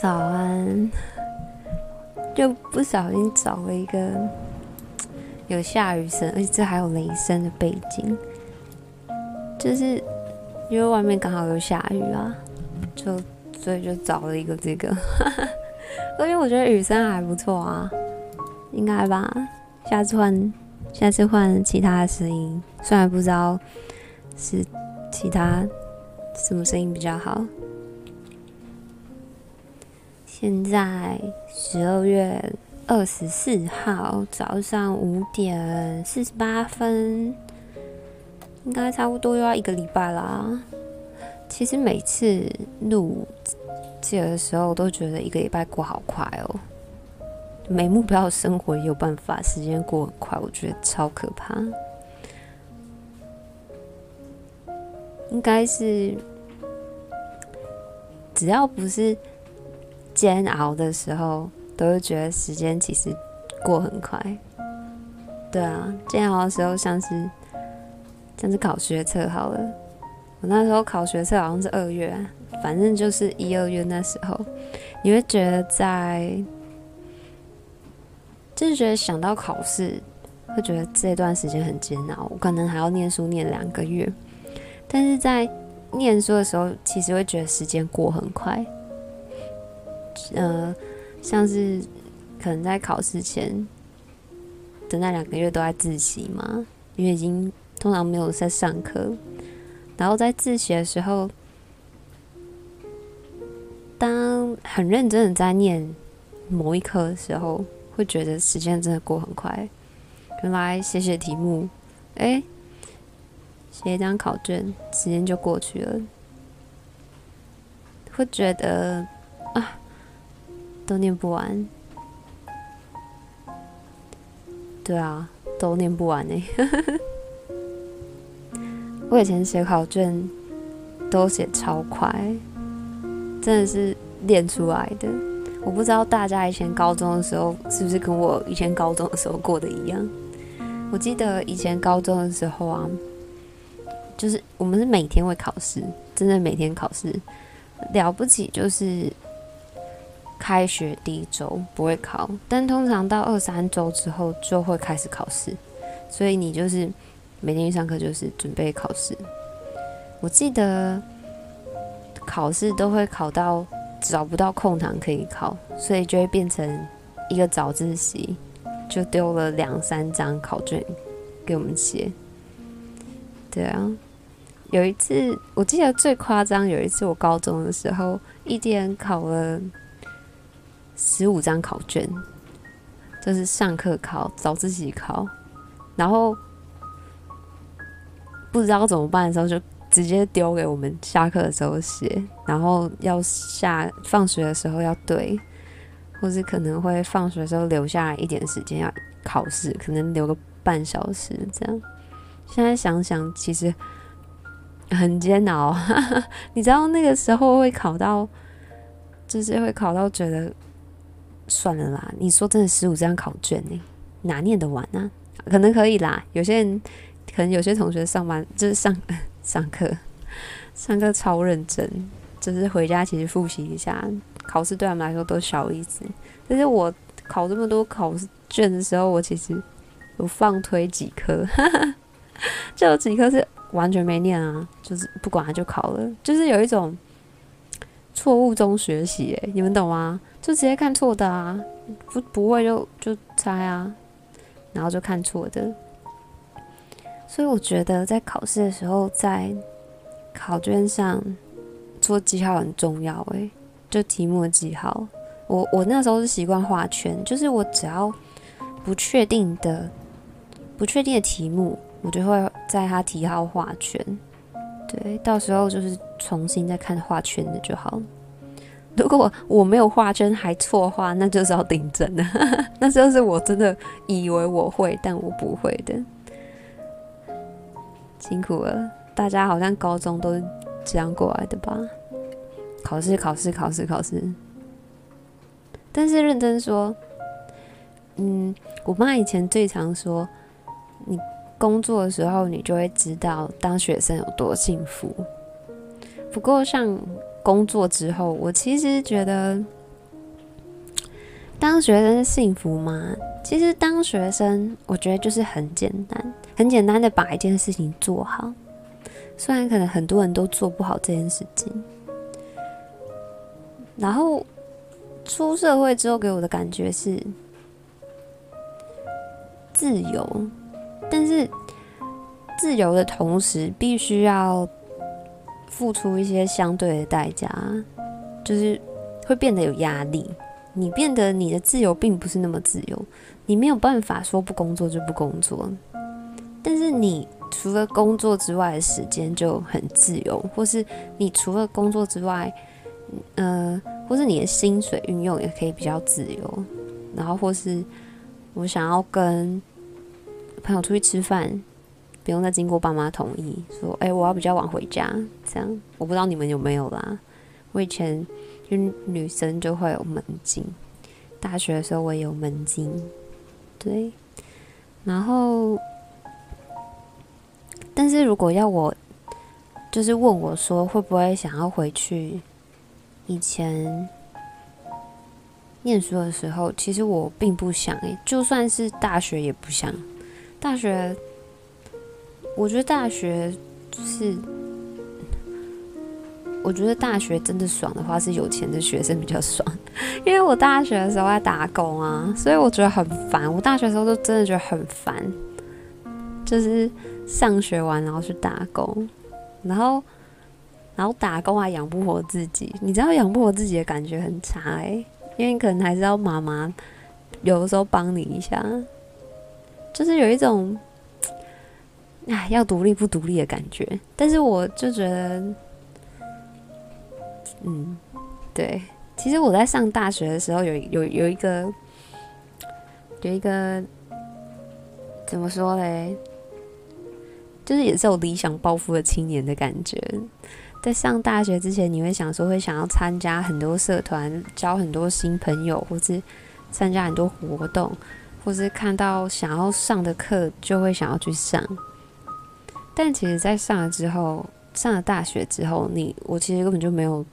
早安，就不小心找了一个有下雨声，而且这还有雷声的背景，就是因为外面刚好有下雨啊，就所以就找了一个这个，因为我觉得雨声还不错啊，应该吧？下次换，下次换其他的声音，虽然不知道是其他什么声音比较好。现在十二月二十四号早上五点四十八分，应该差不多又要一个礼拜啦。其实每次录这个的时候，都觉得一个礼拜过好快哦。没目标的生活也有办法，时间过很快，我觉得超可怕。应该是只要不是。煎熬的时候，都会觉得时间其实过很快。对啊，煎熬的时候像是像是考学测好了，我那时候考学测好像是二月，反正就是一二月那时候，你会觉得在，就是觉得想到考试，会觉得这段时间很煎熬，我可能还要念书念两个月，但是在念书的时候，其实会觉得时间过很快。呃，像是可能在考试前的那两个月都在自习嘛，因为已经通常没有在上课，然后在自习的时候，当很认真的在念某一科的时候，会觉得时间真的过很快。原来写写题目，哎，写一张考卷，时间就过去了，会觉得啊。都念不完，对啊，都念不完呢。我以前写考卷都写超快，真的是练出来的。我不知道大家以前高中的时候是不是跟我以前高中的时候过的一样。我记得以前高中的时候啊，就是我们是每天会考试，真的每天考试，了不起就是。开学第一周不会考，但通常到二三周之后就会开始考试，所以你就是每天一上课就是准备考试。我记得考试都会考到找不到空堂可以考，所以就会变成一个早自习，就丢了两三张考卷给我们写。对啊，有一次我记得最夸张，有一次我高中的时候，一天考了。十五张考卷，就是上课考、早自习考，然后不知道怎么办的时候，就直接丢给我们下课的时候写，然后要下放学的时候要对，或是可能会放学的时候留下来一点时间要考试，可能留个半小时这样。现在想想，其实很煎熬，你知道那个时候会考到，就是会考到觉得。算了啦，你说真的，十五张考卷呢，哪念得完呢？可能可以啦，有些人可能有些同学上班就是上 上课，上课超认真，就是回家其实复习一下，考试对他们来说都小意思。但是我考这么多考卷的时候，我其实有放推几科，就有几科是完全没念啊，就是不管它就考了，就是有一种错误中学习，诶，你们懂吗？就直接看错的啊，不不会就就猜啊，然后就看错的。所以我觉得在考试的时候，在考卷上做记号很重要。诶，就题目的记号，我我那时候是习惯画圈，就是我只要不确定的不确定的题目，我就会在它题号画圈。对，到时候就是重新再看画圈的就好。如果我没有画圈还错的话，那就是要订正的。那就是我真的以为我会，但我不会的。辛苦了，大家好像高中都是这样过来的吧？考试，考试，考试，考试。但是认真说，嗯，我妈以前最常说，工作的时候，你就会知道当学生有多幸福。不过像。工作之后，我其实觉得当学生是幸福吗？其实当学生，我觉得就是很简单，很简单的把一件事情做好。虽然可能很多人都做不好这件事情，然后出社会之后给我的感觉是自由，但是自由的同时必须要付出一些相对的代价，就是会变得有压力。你变得你的自由并不是那么自由，你没有办法说不工作就不工作，但是你除了工作之外的时间就很自由，或是你除了工作之外，呃，或是你的薪水运用也可以比较自由，然后或是我想要跟朋友出去吃饭，不用再经过爸妈同意，说，哎，我要比较晚回家，这样，我不知道你们有没有啦，我以前。就女生就会有门禁，大学的时候我也有门禁，对，然后，但是如果要我，就是问我说会不会想要回去以前念书的时候，其实我并不想诶，就算是大学也不想，大学，我觉得大学是。我觉得大学真的爽的话，是有钱的学生比较爽，因为我大学的时候在打工啊，所以我觉得很烦。我大学的时候都真的觉得很烦，就是上学完然后去打工，然后然后打工还养不活自己，你知道养不活自己的感觉很差欸，因为你可能还是要妈妈有的时候帮你一下，就是有一种哎要独立不独立的感觉，但是我就觉得。嗯，对，其实我在上大学的时候有，有有一个，有一个怎么说嘞？就是也是有理想抱负的青年的感觉。在上大学之前，你会想说会想要参加很多社团，交很多新朋友，或是参加很多活动，或是看到想要上的课就会想要去上。但其实，在上了之后，上了大学之后，你我其实根本就没有。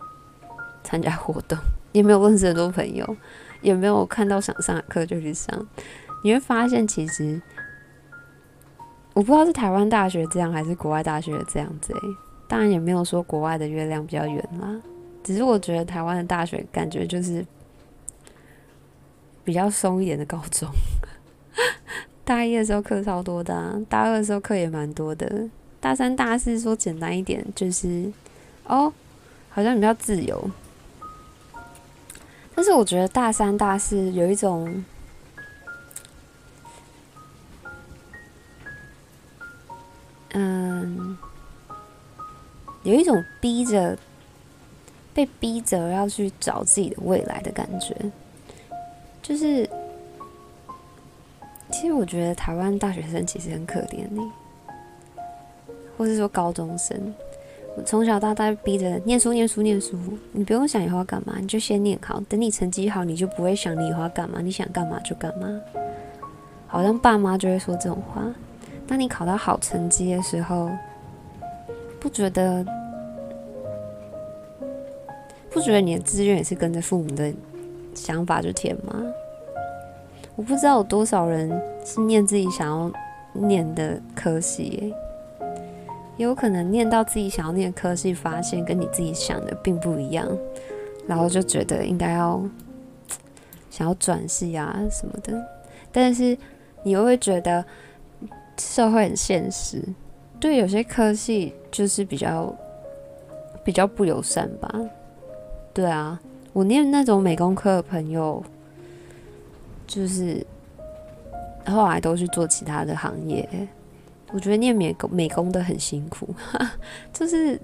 参加活动，也没有认识很多朋友，也没有看到想上的课就去上。你会发现，其实我不知道是台湾大学这样，还是国外大学这样子。诶，当然也没有说国外的月亮比较圆啦，只是我觉得台湾的大学感觉就是比较松一点的高中。大一的时候课超多的，大二的时候课也蛮多的，大三、大四说简单一点就是哦，好像比较自由。但是我觉得大三、大四有一种，嗯，有一种逼着、被逼着要去找自己的未来的感觉。就是，其实我觉得台湾大学生其实很可怜呢，或是说高中生。我从小到大逼着念书、念书、念书，你不用想以后要干嘛，你就先念好。等你成绩好，你就不会想你以后要干嘛，你想干嘛就干嘛。好像爸妈就会说这种话。当你考到好成绩的时候，不觉得不觉得你的志愿也是跟着父母的想法就填吗？我不知道有多少人是念自己想要念的科系欸。有可能念到自己想要念的科系，发现跟你自己想的并不一样，然后就觉得应该要想要转系啊什么的，但是你又会觉得社会很现实，对有些科系就是比较比较不友善吧。对啊，我念那种美工科的朋友，就是后来都去做其他的行业。我觉得念美工美工的很辛苦，就是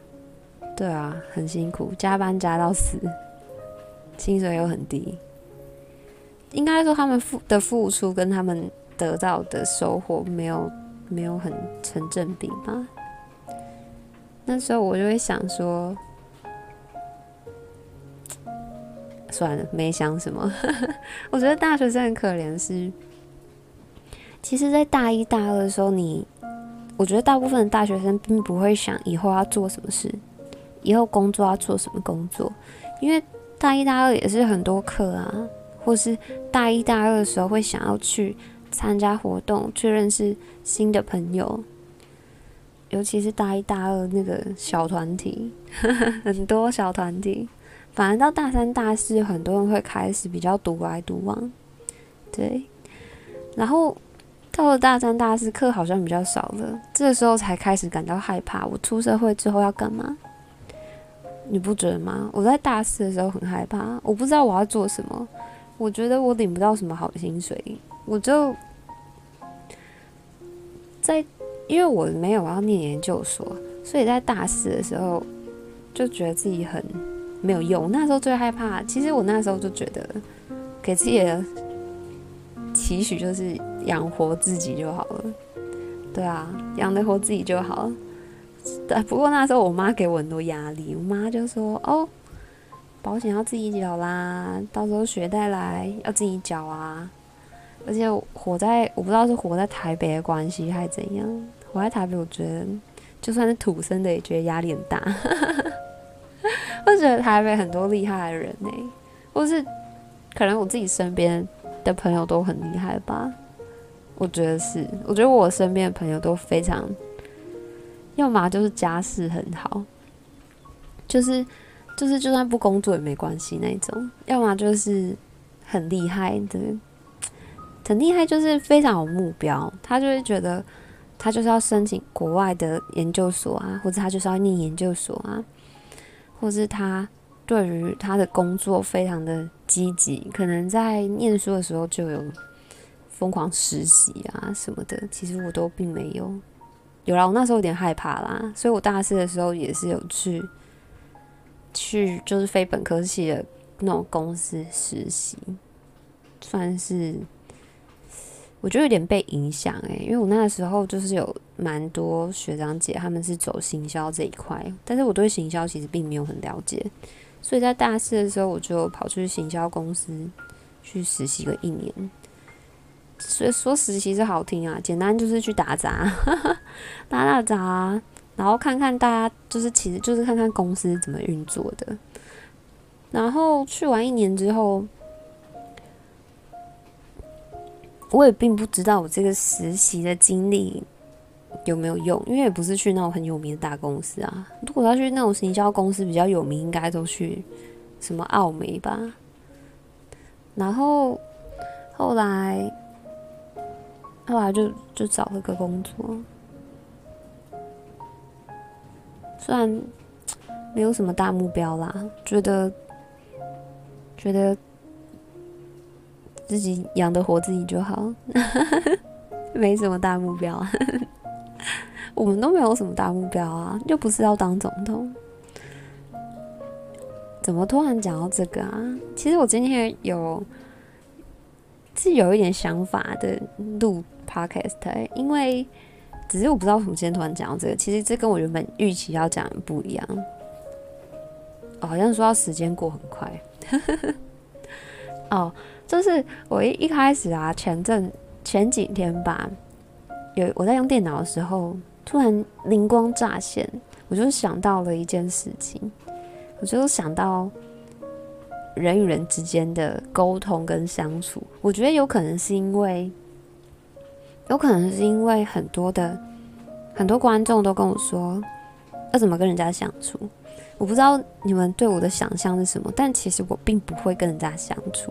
对啊，很辛苦，加班加到死，薪水又很低。应该说他们付的付出跟他们得到的收获没有没有很成正比吧。那时候我就会想说，算了，没想什么。我觉得大学生很可怜，是其实，在大一大二的时候，你。我觉得大部分的大学生并不会想以后要做什么事，以后工作要做什么工作，因为大一、大二也是很多课啊，或是大一大二的时候会想要去参加活动，去认识新的朋友。尤其是大一大二那个小团体，很多小团体。反而到大三大四，很多人会开始比较独来独往。对，然后到了大三大四，课好像比较少了，这个时候才开始感到害怕。我出社会之后要干嘛？你不觉得吗？我在大四的时候很害怕，我不知道我要做什么。我觉得我领不到什么好的薪水，我就在，因为我没有要念研究所，所以在大四的时候就觉得自己很没有用。那时候最害怕，其实我那时候就觉得给自己的。期许就是养活自己就好了，对啊，养得活自己就好。了。但，不过那时候我妈给我很多压力，我妈就说：“哦，保险要自己缴啦，到时候学贷来要自己缴啊。”而且活在我不知道是活在台北的关系还是怎样，活在台北，我觉得就算是土生的也觉得压力很大。我觉得台北很多厉害的人呢、或是可能我自己身边。的朋友都很厉害吧？我觉得是，我觉得我身边的朋友都非常，要么就是家世很好，就是就是就算不工作也没关系那种；要么就是很厉害的，很厉害就是非常有目标，他就会觉得他就是要申请国外的研究所啊，或者他就是要念研究所啊，或是他。对于他的工作非常的积极，可能在念书的时候就有疯狂实习啊什么的。其实我都并没有，有啦，我那时候有点害怕啦，所以我大四的时候也是有去去就是非本科系的那种公司实习，算是我觉得有点被影响诶，因为我那个时候就是有蛮多学长姐他们是走行销这一块，但是我对行销其实并没有很了解。所以在大四的时候，我就跑去行销公司去实习个一年。所以说实习是好听啊，简单就是去打杂，打打杂，然后看看大家，就是其实就是看看公司怎么运作的。然后去完一年之后，我也并不知道我这个实习的经历。有没有用？因为也不是去那种很有名的大公司啊。如果要去那种行销公司比较有名，应该都去什么奥美吧。然后后来后来就就找了个工作，虽然没有什么大目标啦，觉得觉得自己养得活自己就好，没什么大目标。我们都没有什么大目标啊，又不是要当总统，怎么突然讲到这个啊？其实我今天有是有一点想法的录 podcast，因为只是我不知道为什么今天突然讲到这个。其实这跟我原本预期要讲的不一样。好像说到时间过很快。哦，就是我一一开始啊，前阵前几天吧，有我在用电脑的时候。突然灵光乍现，我就想到了一件事情，我就想到人与人之间的沟通跟相处。我觉得有可能是因为，有可能是因为很多的很多观众都跟我说要怎么跟人家相处。我不知道你们对我的想象是什么，但其实我并不会跟人家相处，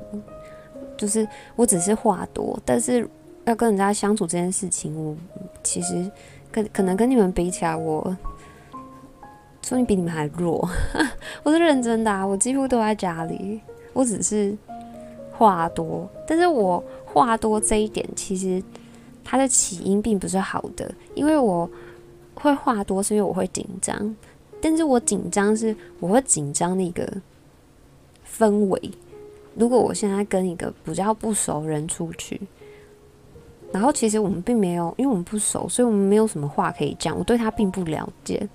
就是我只是话多，但是要跟人家相处这件事情，我其实。可可能跟你们比起来，我说你比你们还弱。我是认真的啊，我几乎都在家里。我只是话多，但是我话多这一点，其实它的起因并不是好的。因为我会话多，是因为我会紧张。但是我紧张是我会紧张那个氛围。如果我现在跟一个比较不熟人出去。然后其实我们并没有，因为我们不熟，所以我们没有什么话可以讲。我对他并不了解，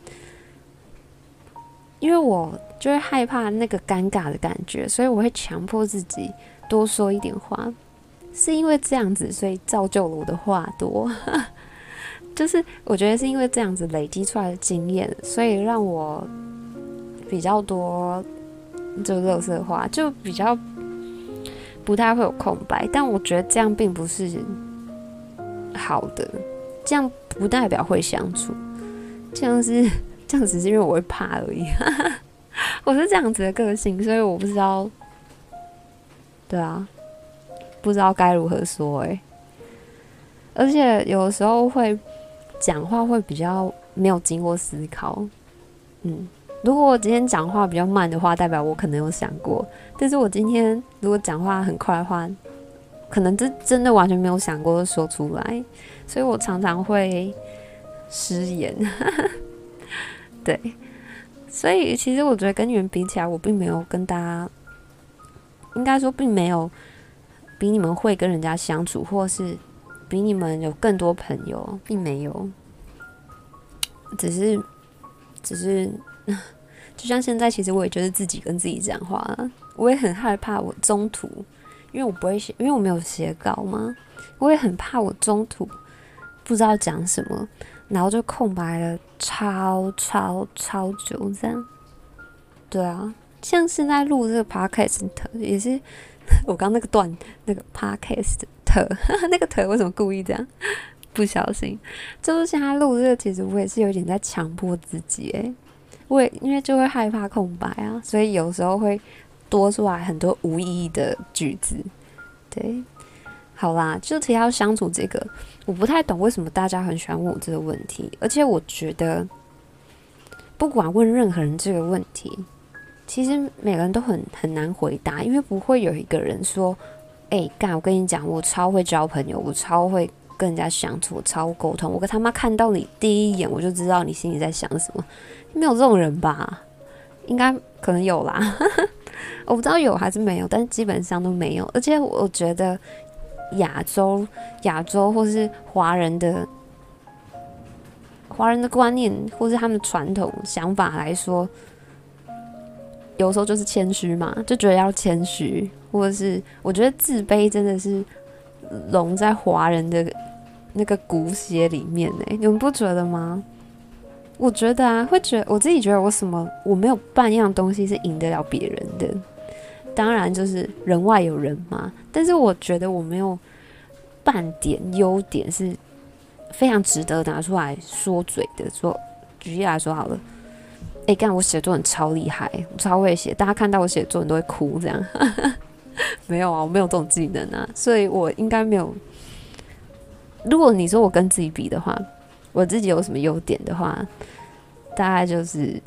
因为我就会害怕那个尴尬的感觉，所以我会强迫自己多说一点话。是因为这样子，所以造就了我的话多。就是我觉得是因为这样子累积出来的经验，所以让我比较多就垃圾话，就比较不太会有空白。但我觉得这样并不是好的，这样不代表会相处，这样是 这样只是因为我会怕而已。我是这样子的个性，所以我不知道，对啊，不知道该如何说哎、欸。而且有时候会讲话会比较没有经过思考，嗯，如果我今天讲话比较慢的话，代表我可能有想过；但是我今天如果讲话很快的话，可能这真的完全没有想过说出来，所以我常常会失言。对，所以其实我觉得跟你们比起来，我并没有跟大家，应该说并没有比你们会跟人家相处，或是。比你们有更多朋友，并没有，只是，只是，就像现在，其实我也觉得自己跟自己讲话，我也很害怕我中途，因为我不会写，因为我没有写稿嘛，我也很怕我中途不知道讲什么，然后就空白了超超超久这样。对啊，像现在录这个 podcast 也是。我刚那个段那个 podcast 特 那个特为什么故意这样？不小心，就是现在录这个，其实我也是有点在强迫自己诶，也因为就会害怕空白啊，所以有时候会多出来很多无意义的句子。对，好啦，就提到相处这个，我不太懂为什么大家很喜欢问我这个问题，而且我觉得不管问任何人这个问题。其实每个人都很很难回答，因为不会有一个人说：“哎、欸，干，我跟你讲，我超会交朋友，我超会跟人家相处，超沟通。我跟他妈看到你第一眼，我就知道你心里在想什么。”没有这种人吧？应该可能有啦，我不知道有还是没有，但是基本上都没有。而且我觉得亚洲、亚洲或是华人的华人的观念，或是他们的传统想法来说。有时候就是谦虚嘛，就觉得要谦虚，或者是我觉得自卑真的是融在华人的那个骨血里面呢。你们不觉得吗？我觉得啊，会觉我自己觉得我什么我没有半样东西是赢得了别人的，当然就是人外有人嘛。但是我觉得我没有半点优点是非常值得拿出来说嘴的。说举例来说好了。哎，干、我写作文超厉害，我超会写，大家看到我写作文都会哭，这样。没有啊，我没有这种技能啊，所以我应该没有。如果你说我跟自己比的话，我自己有什么优点的话，大概就是，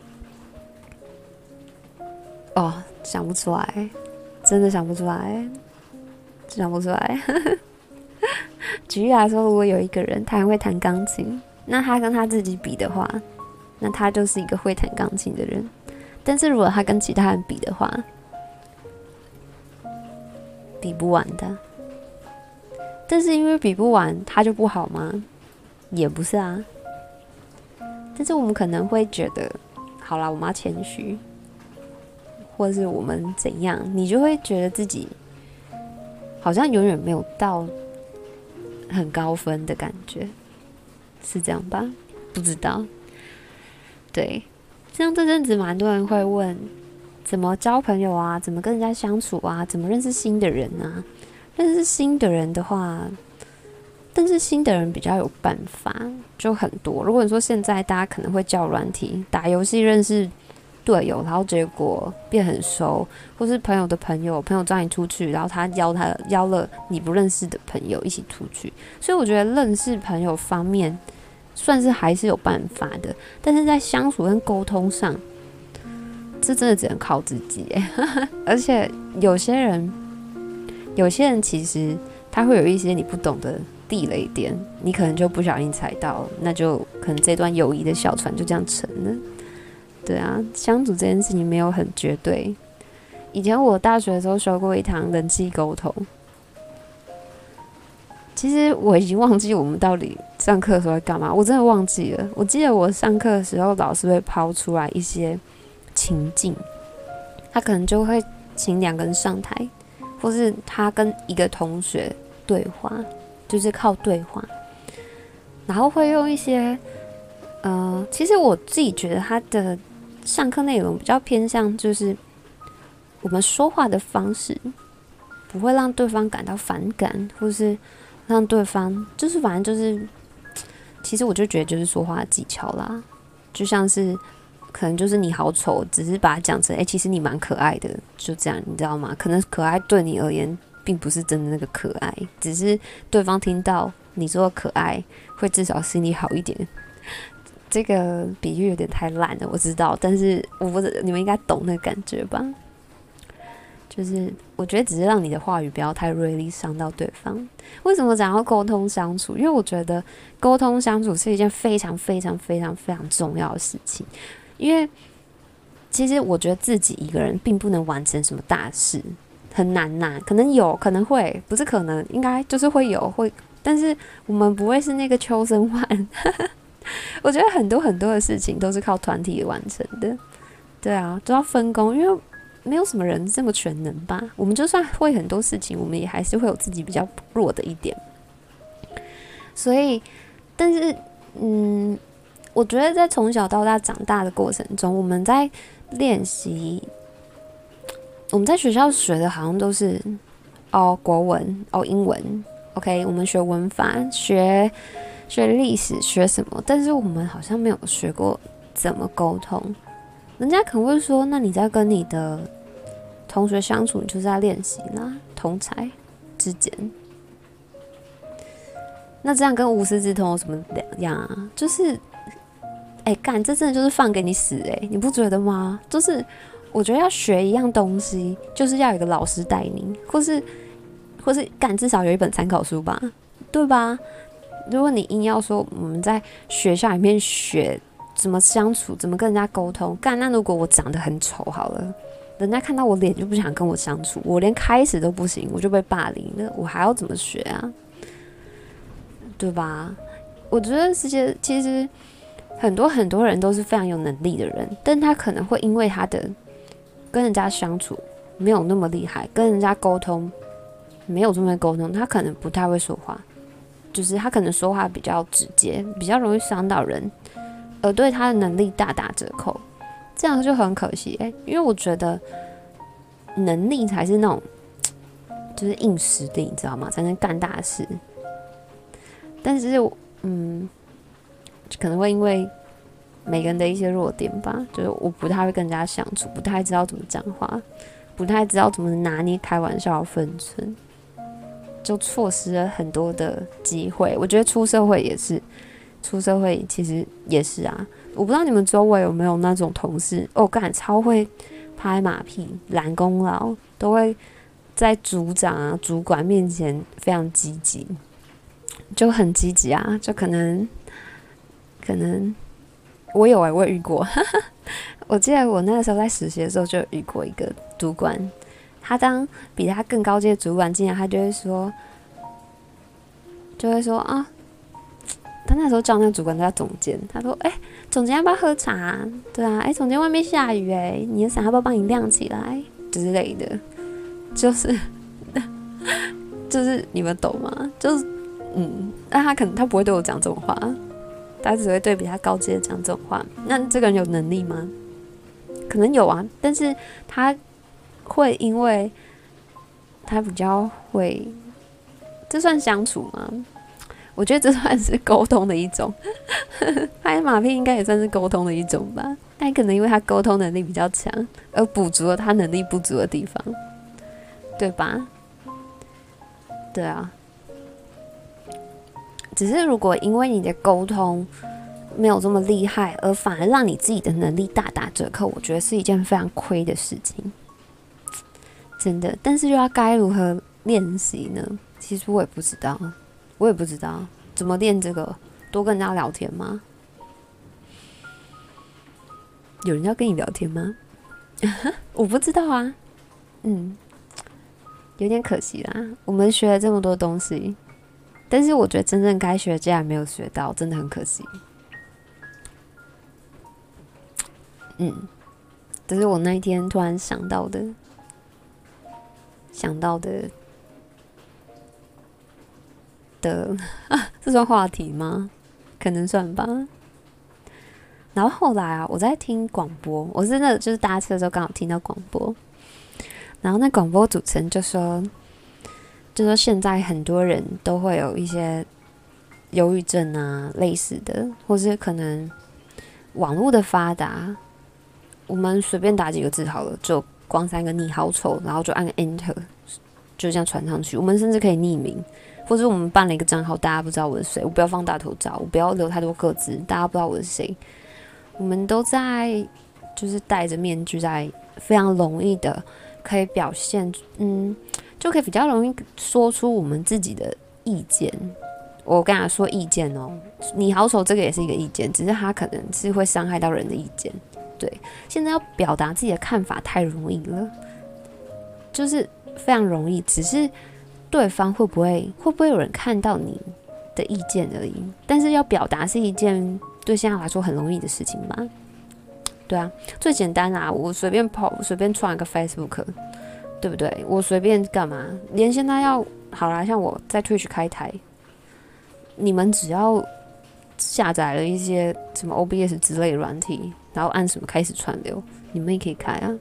哦，想不出来，真的想不出来，想不出来。举例来说，如果有一个人他很会弹钢琴，那他跟他自己比的话。那他就是一个会弹钢琴的人，但是如果他跟其他人比的话，比不完的。但是因为比不完，他就不好吗？也不是啊。但是我们可能会觉得，好啦，我们要谦虚，或是我们怎样，你就会觉得自己好像永远没有到很高分的感觉，是这样吧？不知道。对，像这阵子蛮多人会问，怎么交朋友啊？怎么跟人家相处啊？怎么认识新的人啊？认识新的人的话，但是新的人比较有办法，就很多。如果你说现在大家可能会叫软体打游戏认识队友，然后结果变很熟，或是朋友的朋友，朋友找你出去，然后他邀他邀了你不认识的朋友一起出去，所以我觉得认识朋友方面。算是还是有办法的，但是在相处跟沟通上，这真的只能靠自己。而且有些人，有些人其实他会有一些你不懂的地雷点，你可能就不小心踩到，那就可能这段友谊的小船就这样沉了。对啊，相处这件事情没有很绝对。以前我大学的时候修过一堂人际沟通。其实我已经忘记我们到底上课的时候在干嘛，我真的忘记了。我记得我上课的时候，老师会抛出来一些情境，他可能就会请两个人上台，或是他跟一个同学对话，就是靠对话，然后会用一些，呃，其实我自己觉得他的上课内容比较偏向就是我们说话的方式。不会让对方感到反感，或是让对方就是反正就是，其实我就觉得就是说话的技巧啦，就像是可能就是你好丑，只是把它讲成哎、其实你蛮可爱的，就这样，你知道吗？可能可爱对你而言并不是真的那个可爱，只是对方听到你说可爱，会至少心里好一点。这个比喻有点太烂了，我知道，但是我不知你们应该懂那个感觉吧？就是我觉得只是让你的话语不要太锐利，伤到对方。为什么讲要沟通相处？因为我觉得沟通相处是一件非常非常非常非常重要的事情。因为其实我觉得自己一个人并不能完成什么大事，很难呐。可能有可能会，不是可能，应该就是会有会，但是我们不会是那个秋生万。我觉得很多很多的事情都是靠团体完成的，对啊，都要分工，因为没有什么人这么全能吧。我们就算会很多事情，我们也还是会有自己比较弱的一点。所以，但是，嗯，我觉得在从小到大长大的过程中，我们在练习，我们在学校学的好像都是哦国文哦英文，OK，我们学文法学。学历史学什么？但是我们好像没有学过怎么沟通。人家可能会说：“那你在跟你的同学相处，你就是在练习啦，同才之间。”那这样跟无师自通有什么两样啊？就是，哎、干，这真的就是放给你死哎、你不觉得吗？就是我觉得要学一样东西，就是要有一个老师带你，或是或是干，至少有一本参考书吧，对吧？如果你硬要说我们在学校里面学怎么相处，怎么跟人家沟通，干，那如果我长得很丑好了，人家看到我脸就不想跟我相处，我连开始都不行，我就被霸凌了，我还要怎么学啊？对吧？我觉得这些其实很多很多人都是非常有能力的人，但他可能会因为他的跟人家相处没有那么厉害，跟人家沟通没有这么沟通，他可能不太会说话。就是他可能说话比较直接，比较容易伤到人，而对他的能力大打折扣，这样就很可惜欸。因为我觉得能力才是那种，就是硬实力，你知道吗？才能干大事。但是，嗯，可能会因为每个人的一些弱点吧，就是我不太会跟人家相处，不太知道怎么讲话，不太知道怎么拿捏开玩笑的分寸。就错失了很多的机会。我觉得出社会也是，出社会其实也是啊。我不知道你们周围有没有那种同事，哦，干超会拍马屁、揽功劳，都会在组长啊、主管面前非常积极，就很积极啊。就可能，可能我有哎、我也遇过。我记得我那个时候在实习的时候，就遇过一个主管。他当比他更高阶的主管进来，他就会说，就会说啊，他那时候叫那个主管叫总监，他说：“哎、总监要不要喝茶？对啊，哎、总监外面下雨、欸，哎，你的伞要不要帮你晾起来之类的？就是，就是你们懂吗？就是，嗯，那他可能他不会对我讲这种话，他只会对比他高阶讲这种话。那这个人有能力吗？可能有啊，但是他。会因为他比较会，这算相处吗？我觉得这算是沟通的一种，拍马屁应该也算是沟通的一种吧。但可能因为他沟通能力比较强，而补足了他能力不足的地方，对吧？对啊。只是如果因为你的沟通没有这么厉害，而反而让你自己的能力大打折扣，我觉得是一件非常亏的事情。真的，但是又要该如何练习呢？其实我也不知道，我也不知道怎么练这个。多跟人家聊天吗？有人要跟你聊天吗？我不知道啊。嗯，有点可惜啦。我们学了这么多东西，但是我觉得真正该学竟然没有学到，真的很可惜。嗯，这是我那一天突然想到的。想到的的，这算话题吗？可能算吧。然后后来啊，我在听广播，我真的就是搭车的时候刚好听到广播，然后那广播主持人就说：“就说现在很多人都会有一些忧郁症啊类似的，或是可能网络的发达，我们随便打几个字好了，就光三个你好丑，然后就按个 Enter，就这样传上去。我们甚至可以匿名，或者我们办了一个账号，大家不知道我是谁，我不要放大头照，我不要留太多个字，大家不知道我是谁。我们都在就是戴着面具，在非常容易的可以表现，嗯，就可以比较容易说出我们自己的意见。我跟他说意见哦，你好丑，这个也是一个意见，只是他可能是会伤害到人的意见。对，现在要表达自己的看法太容易了，就是非常容易，只是对方会不会会不会有人看到你的意见而已。但是要表达是一件。对现在来说很容易的事情吧？对啊，最简单啊，我随便跑，随便创一个 Facebook，对不对？我随便干嘛？连现在要好啦，像我在 Twitch 开台，你们只要下载了一些什么 OBS 之类软体，然后按什么开始串流，你们也可以开啊。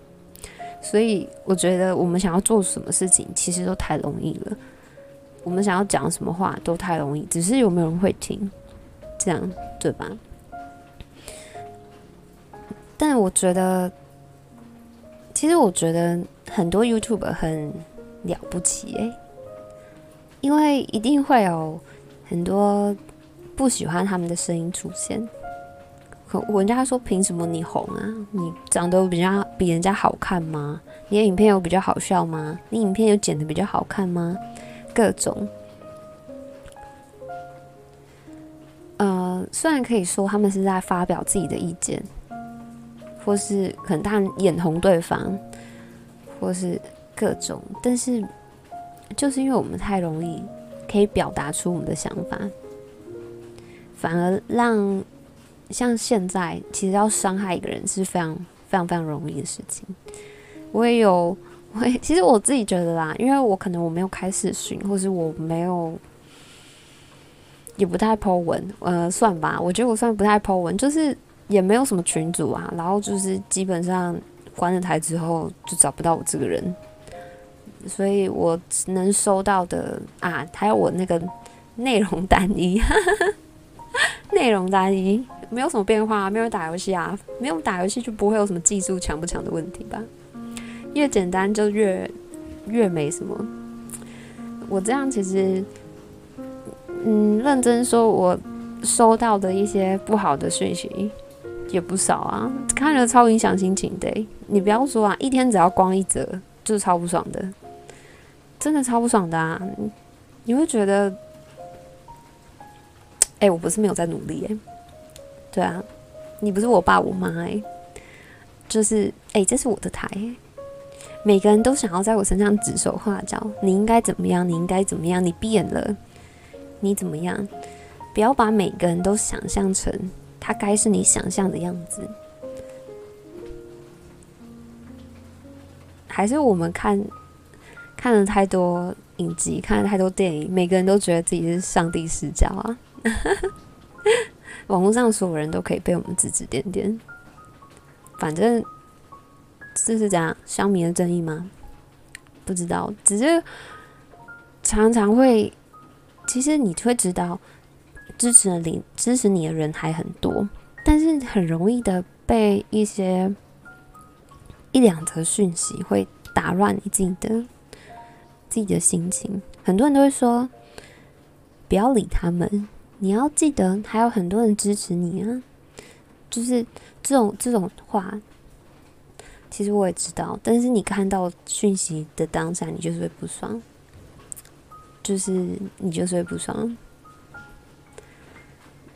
所以我觉得我们想要做什么事情，其实都太容易了。我们想要讲什么话都太容易，只是有没有人会听，这样对吧？但我觉得，其实我觉得很多 YouTube 很了不起诶，因为一定会有很多不喜欢他们的声音出现。可人家说，凭什么你红啊？你长得比较比人家好看吗？你的影片有比较好笑吗？你影片有剪的比较好看吗？各种，呃，虽然可以说他们是在发表自己的意见。或是可能他眼红对方，或是各种，但是就是因为我们太容易可以表达出我们的想法，反而让像现在其实要伤害一个人是非常非常非常容易的事情。我也有，我也其实我自己觉得啦，因为我可能我没有开视讯，或是我没有也不太 po 文，呃，算吧，我觉得我算不太 po 文，就是。也没有什么群组啊，然后就是基本上关了台之后就找不到我这个人，所以我能收到的啊，还有我那个内容单一，内容单一没有什么变化啊，没有打游戏啊，没有打游戏就不会有什么技术强不强的问题吧？越简单就越越没什么。我这样其实，嗯，认真说，我收到的一些不好的讯息。也不少啊，看了超影响心情的。你不要说啊，一天只要光一折，就是超不爽的，真的超不爽的啊！你会觉得，哎、我不是没有在努力哎，对啊，你不是我爸我妈哎，就是哎、这是我的台，每个人都想要在我身上指手画脚，你应该怎么样？你应该怎么样？你变了，你怎么样？不要把每个人都想象成。它该是你想象的样子，还是我们看看了太多影集，看了太多电影，每个人都觉得自己是上帝视角啊？网络上所有人都可以被我们指指点点，反正这是这样，消弭了正义吗？不知道，只是常常会，其实你会知道。支持你支持你的人还很多，但是很容易的被一些一两则讯息会打乱你自己的自己的心情。很多人都会说，不要理他们，你要记得还有很多人支持你啊。就是这种这种话，其实我也知道，但是你看到讯息的当下，你就是会不爽，就是你就是会不爽。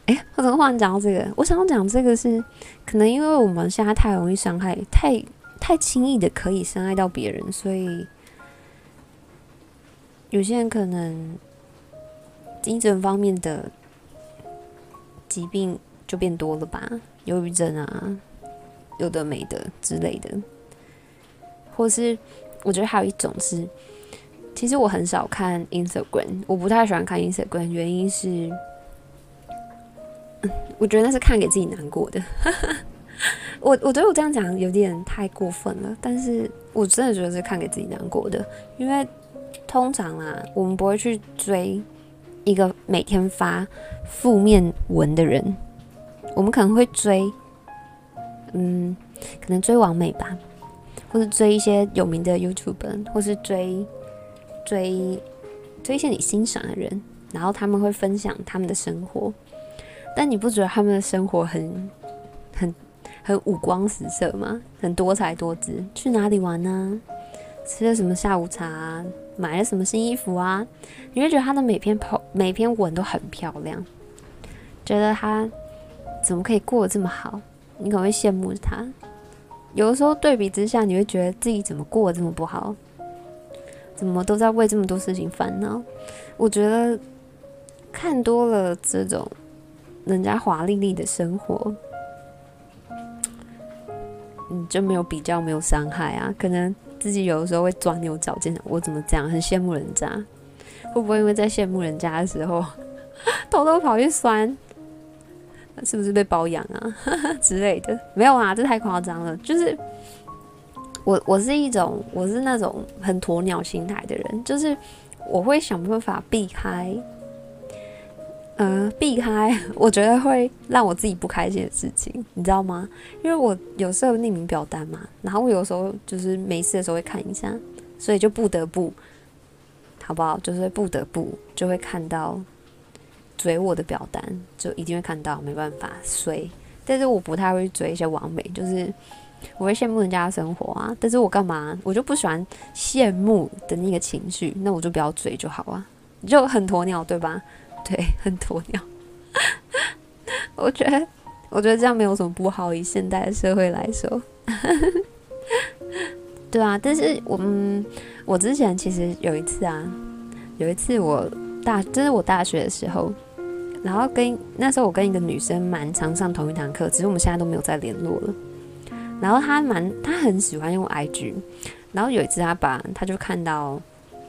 哎、我怎么忽然讲到这个？我想要讲这个是，可能因为我们现在太容易伤害，太太轻易的可以伤害到别人，所以有些人可能精神方面的疾病就变多了吧，忧郁症啊，有的没的之类的，或是我觉得还有一种是，其实我很少看 Instagram，我不太喜欢看 Instagram，原因是。我觉得那是看给自己难过的。我我觉得我这样讲有点太过分了，但是我真的觉得是看给自己难过的，因为通常啊，我们不会去追一个每天发负面文的人，我们可能会追，嗯，可能追完美吧，或是追一些有名的 YouTuber，或是追追追一些你欣赏的人，然后他们会分享他们的生活，但你不觉得他们的生活很很很五光十色吗？很多彩多姿，去哪里玩呢？吃了什么下午茶啊？买了什么新衣服啊？你会觉得他的每篇 po 每篇文都很漂亮，觉得他怎么可以过得这么好？你可能会羡慕他。有的时候对比之下，你会觉得自己怎么过得这么不好？怎么都在为这么多事情烦恼？我觉得看多了这种人家华丽丽的生活，你就没有比较，没有伤害啊？可能。自己有的时候会钻牛角尖，我怎么这样？很羡慕人家，会不会因为在羡慕人家的时候，偷偷跑去酸？是不是被包养啊 之类的？没有啊，这太夸张了。就是我，我是一种，我是那种很鸵鸟心态的人，就是我会想办法避开。嗯、呃，避开我觉得会让我自己不开心的事情，你知道吗？因为我有时候匿名表单嘛，然后我有时候就是没事的时候会看一下，所以就不得不，好不好？就是不得不就会看到追我的表单，就一定会看到，没办法，追。但是我不太会追一些网美，就是我会羡慕人家的生活啊，但是我干嘛？我就不喜欢羡慕的那个情绪，那我就不要追就好啊，就很鸵鸟，对吧？对，很鸵鸟。我觉得，我觉得这样没有什么不好。以现代的社会来说，对啊。但是我，嗯，我之前其实有一次啊，有一次我大，就是我大学的时候，然后跟那时候我跟一个女生蛮常上同一堂课，只是我们现在都没有再联络了。然后她蛮，她很喜欢用 IG，然后有一次她把，她就看到。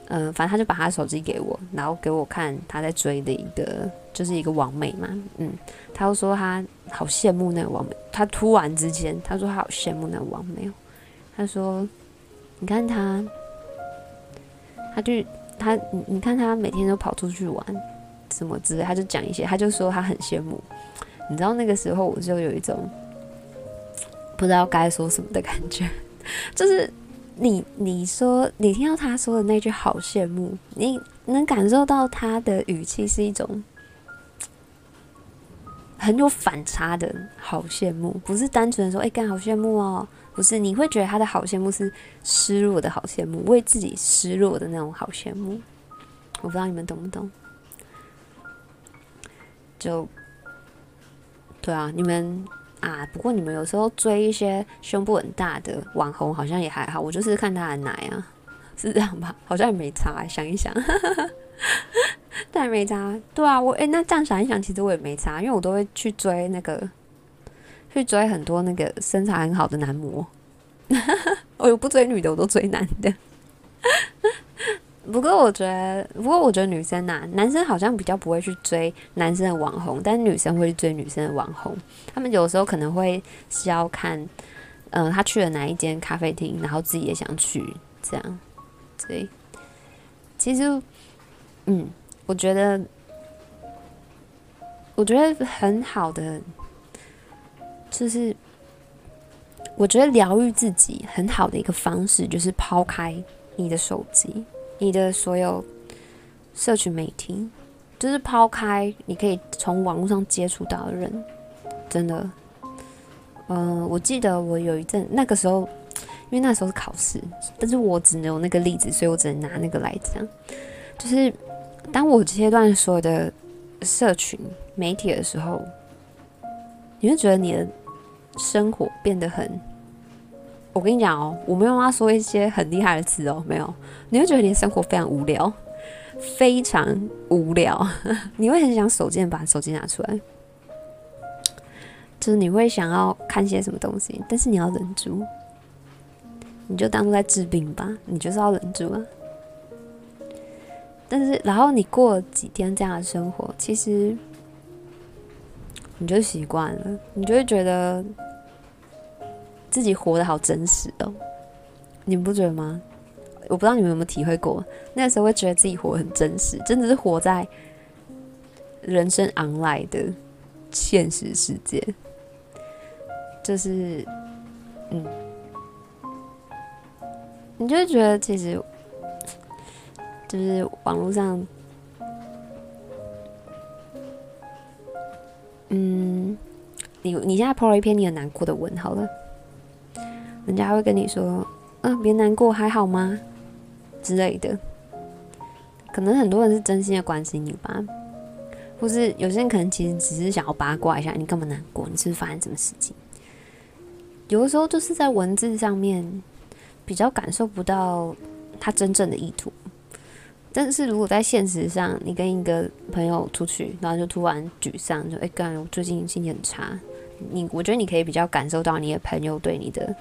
嗯、反正他就把他手机给我，然后给我看他在追的一个，就是一个网美嘛。嗯，他就说他好羡慕那个网美。他突然之间，他说他好羡慕那个网美。他说，你看他，他就他，你看他每天都跑出去玩，什么之类，他就讲一些，他就说他很羡慕。你知道那个时候，我就有一种不知道该说什么的感觉，就是。你你说你听到他说的那句好羡慕，你能感受到他的语气是一种很有反差的好羡慕，不是单纯的说哎干好羡慕哦，不是，你会觉得他的好羡慕是失落的好羡慕，为自己失落的那种好羡慕。我不知道你们懂不懂？就对啊，你们。啊，不过你们有时候追一些胸部很大的网红，好像也还好。我就是看他的奶啊，是这样吧？好像也没差。想一想，但没差。对啊，我诶、那这样想一想，其实我也没差，因为我都会去追那个，去追很多那个身材很好的男模。我又不追女的，我都追男的。不过我觉得，不过我觉得女生呐、男生好像比较不会去追男生的网红，但女生会去追女生的网红。他们有时候可能会是要看，嗯、他去了哪一间咖啡厅，然后自己也想去，这样。所以，其实，嗯，我觉得，我觉得很好的，就是我觉得疗愈自己很好的一个方式，就是抛开你的手机。你的所有社群媒体，就是抛开你可以从网络上接触到的人，真的。嗯、呃，我记得我有一阵那个时候，因为那时候是考试，但是我只能有那个例子，所以我只能拿那个来讲。就是当我切断所有的社群媒体的时候，你会觉得你的生活变得很……我跟你讲哦，我没有要说一些很厉害的词哦，没有。你会觉得你的生活非常无聊，非常无聊。你会很想手贱把手机拿出来，就是你会想要看些什么东西，但是你要忍住，你就当做在治病吧，你就是要忍住啊。但是，然后你过几天这样的生活，其实你就习惯了，你就会觉得。自己活得好真实哦，你们不觉得吗？我不知道你们有没有体会过，那时候会觉得自己活得很真实，真的是活在人生 online 的现实世界，就是，嗯，你就觉得其实就是网络上，嗯，你你现在 po 了一篇你很难过的文，好了。人家会跟你说：“嗯，别难过，还好吗？”之类的。可能很多人是真心的关心你吧，或是有些人可能其实只是想要八卦一下，你干嘛难过？你是不是发生什么事情？有的时候就是在文字上面比较感受不到他真正的意图，但是如果在现实上，你跟一个朋友出去，然后就突然沮丧，就哎，干，我最近心情很差。你我觉得你可以比较感受到你的朋友对你的。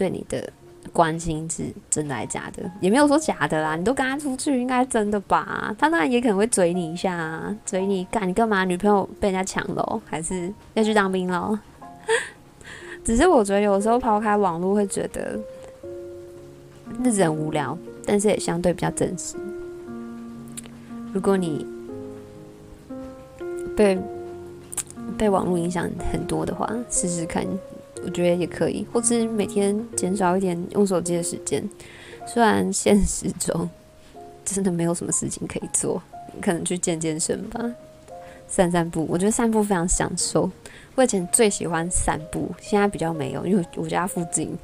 对你的关心是真的还是假的？也没有说假的啦，你都跟他出去，应该真的吧？他当然也可能会嘴你一下啊，嘴你干你干嘛？女朋友被人家抢了，还是要去当兵了？只是我觉得有时候抛开网络，会觉得日子很无聊，但是也相对比较真实。如果你被被网络影响很多的话，试试看。我觉得也可以，或是每天减少一点用手机的时间。虽然现实中真的没有什么事情可以做，可能去健健身吧，散散步。我觉得散步非常享受。我以前最喜欢散步，现在比较没有，因为我家附近，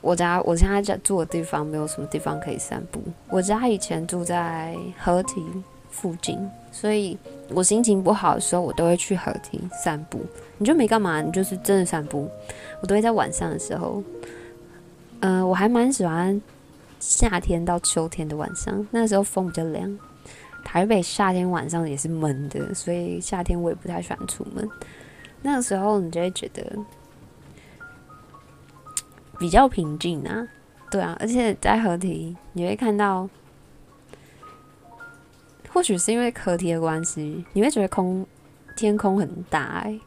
我家我现在在住的地方没有什么地方可以散步。我家以前住在河堤附近，所以我心情不好的时候，我都会去河堤散步。你就没干嘛，你就是真的散步。我都会在晚上的时候，嗯、我还蛮喜欢夏天到秋天的晚上，那时候风比较凉。台北夏天晚上也是闷的，所以夏天我也不太喜欢出门。那个时候你就会觉得比较平静啊，对啊，而且在河堤你会看到，或许是因为课题的关系，你会觉得空天空很大哎、欸。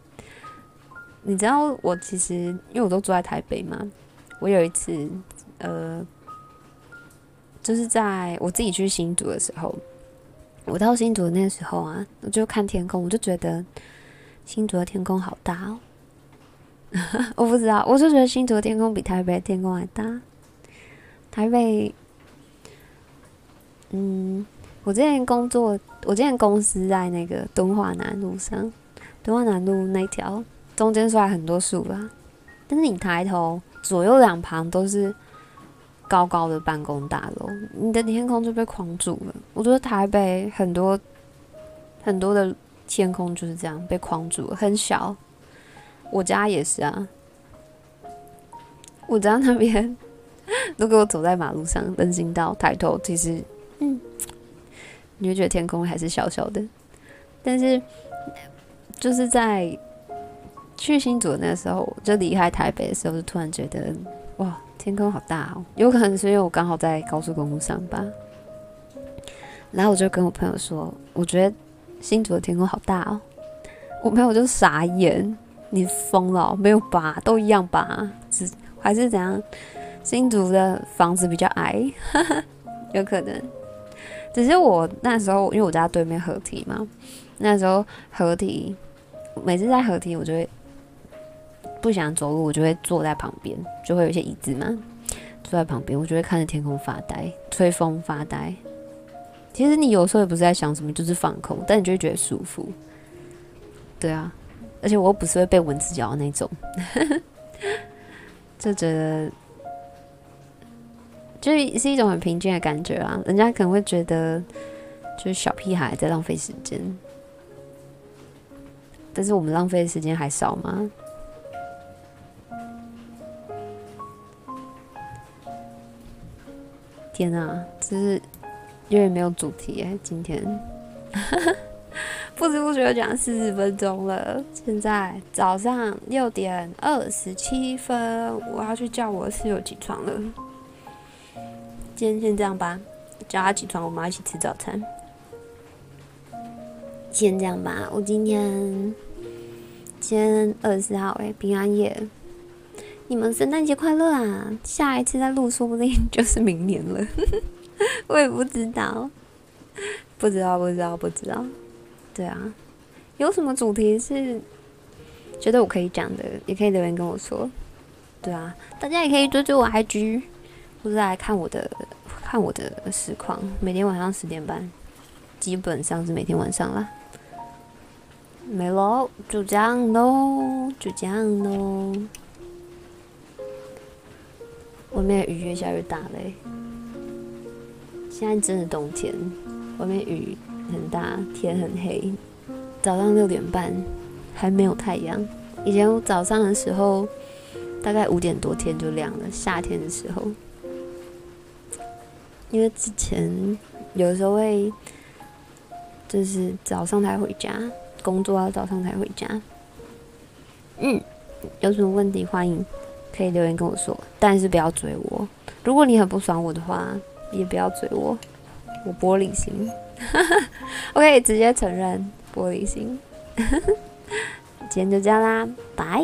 你知道我其实因为我都住在台北嘛，我有一次呃，就是在我自己去新竹的时候，我到新竹的那时候啊，我就看天空，我就觉得新竹的天空好大哦。我不知道，我就觉得新竹的天空比台北的天空还大。台北，嗯，我之前工作，我之前公司在那个敦化南路上，敦化南路那条。中间虽然很多树吧，但是你抬头，左右两旁都是高高的办公大楼，你的天空就被框住了。我觉得台北很多很多的天空就是这样被框住了，很小。我家也是啊，我家那边，如果我走在马路上，人行道抬头，其实，嗯，你会觉得天空还是小小的，但是就是在。去新竹那时候，就离开台北的时候，就突然觉得哇，天空好大哦！有可能是因为我刚好在高速公路上吧。然后我就跟我朋友说，我觉得新竹的天空好大哦。我朋友就傻眼，你疯了？没有吧？都一样吧？只还是怎样？新竹的房子比较矮，有可能。只是我那时候，因为我家对面河堤嘛，那时候河堤，每次在河堤，我就会。不想走路，我就会坐在旁边，就会有一些椅子嘛，坐在旁边，我就会看着天空发呆，吹风发呆。其实你有时候也不是在想什么，就是放空，但你就会觉得舒服。对啊，而且我又不是会被蚊子咬的那种，就觉得就是是一种很平静的感觉啊。人家可能会觉得就是小屁孩在浪费时间，但是我们浪费的时间还少吗？天啊，就是有点没有主题哎，今天 不知不觉讲四十分钟了。现在早上六点二十七分，我要去叫我室友起床了。今天先这样吧，叫他起床，我们要一起吃早餐。先这样吧，我今天今天二十四号哎，平安夜。你们圣诞节快乐啊！下一次再录，说不定就是明年了。我也不知道，不知道，不知道，不知道。对啊，有什么主题是觉得我可以讲的，也可以留言跟我说。对啊，大家也可以追追我 IG，或者来看我的看我的实况。每天晚上十点半，基本上是每天晚上啦。没喽，就这样喽，就这样喽。外面雨越下越大嘞，现在真的冬天，外面雨很大，天很黑。早上六点半还没有太阳，以前我早上的时候大概五点多天就亮了，夏天的时候。因为之前有时候会就是早上才回家，工作要早上才回家。嗯，有什么问题欢迎。可以留言跟我说，但是不要追我。如果你很不爽我的话，也不要追我。我玻璃心，我可以直接承认玻璃心。今天就这样啦，拜。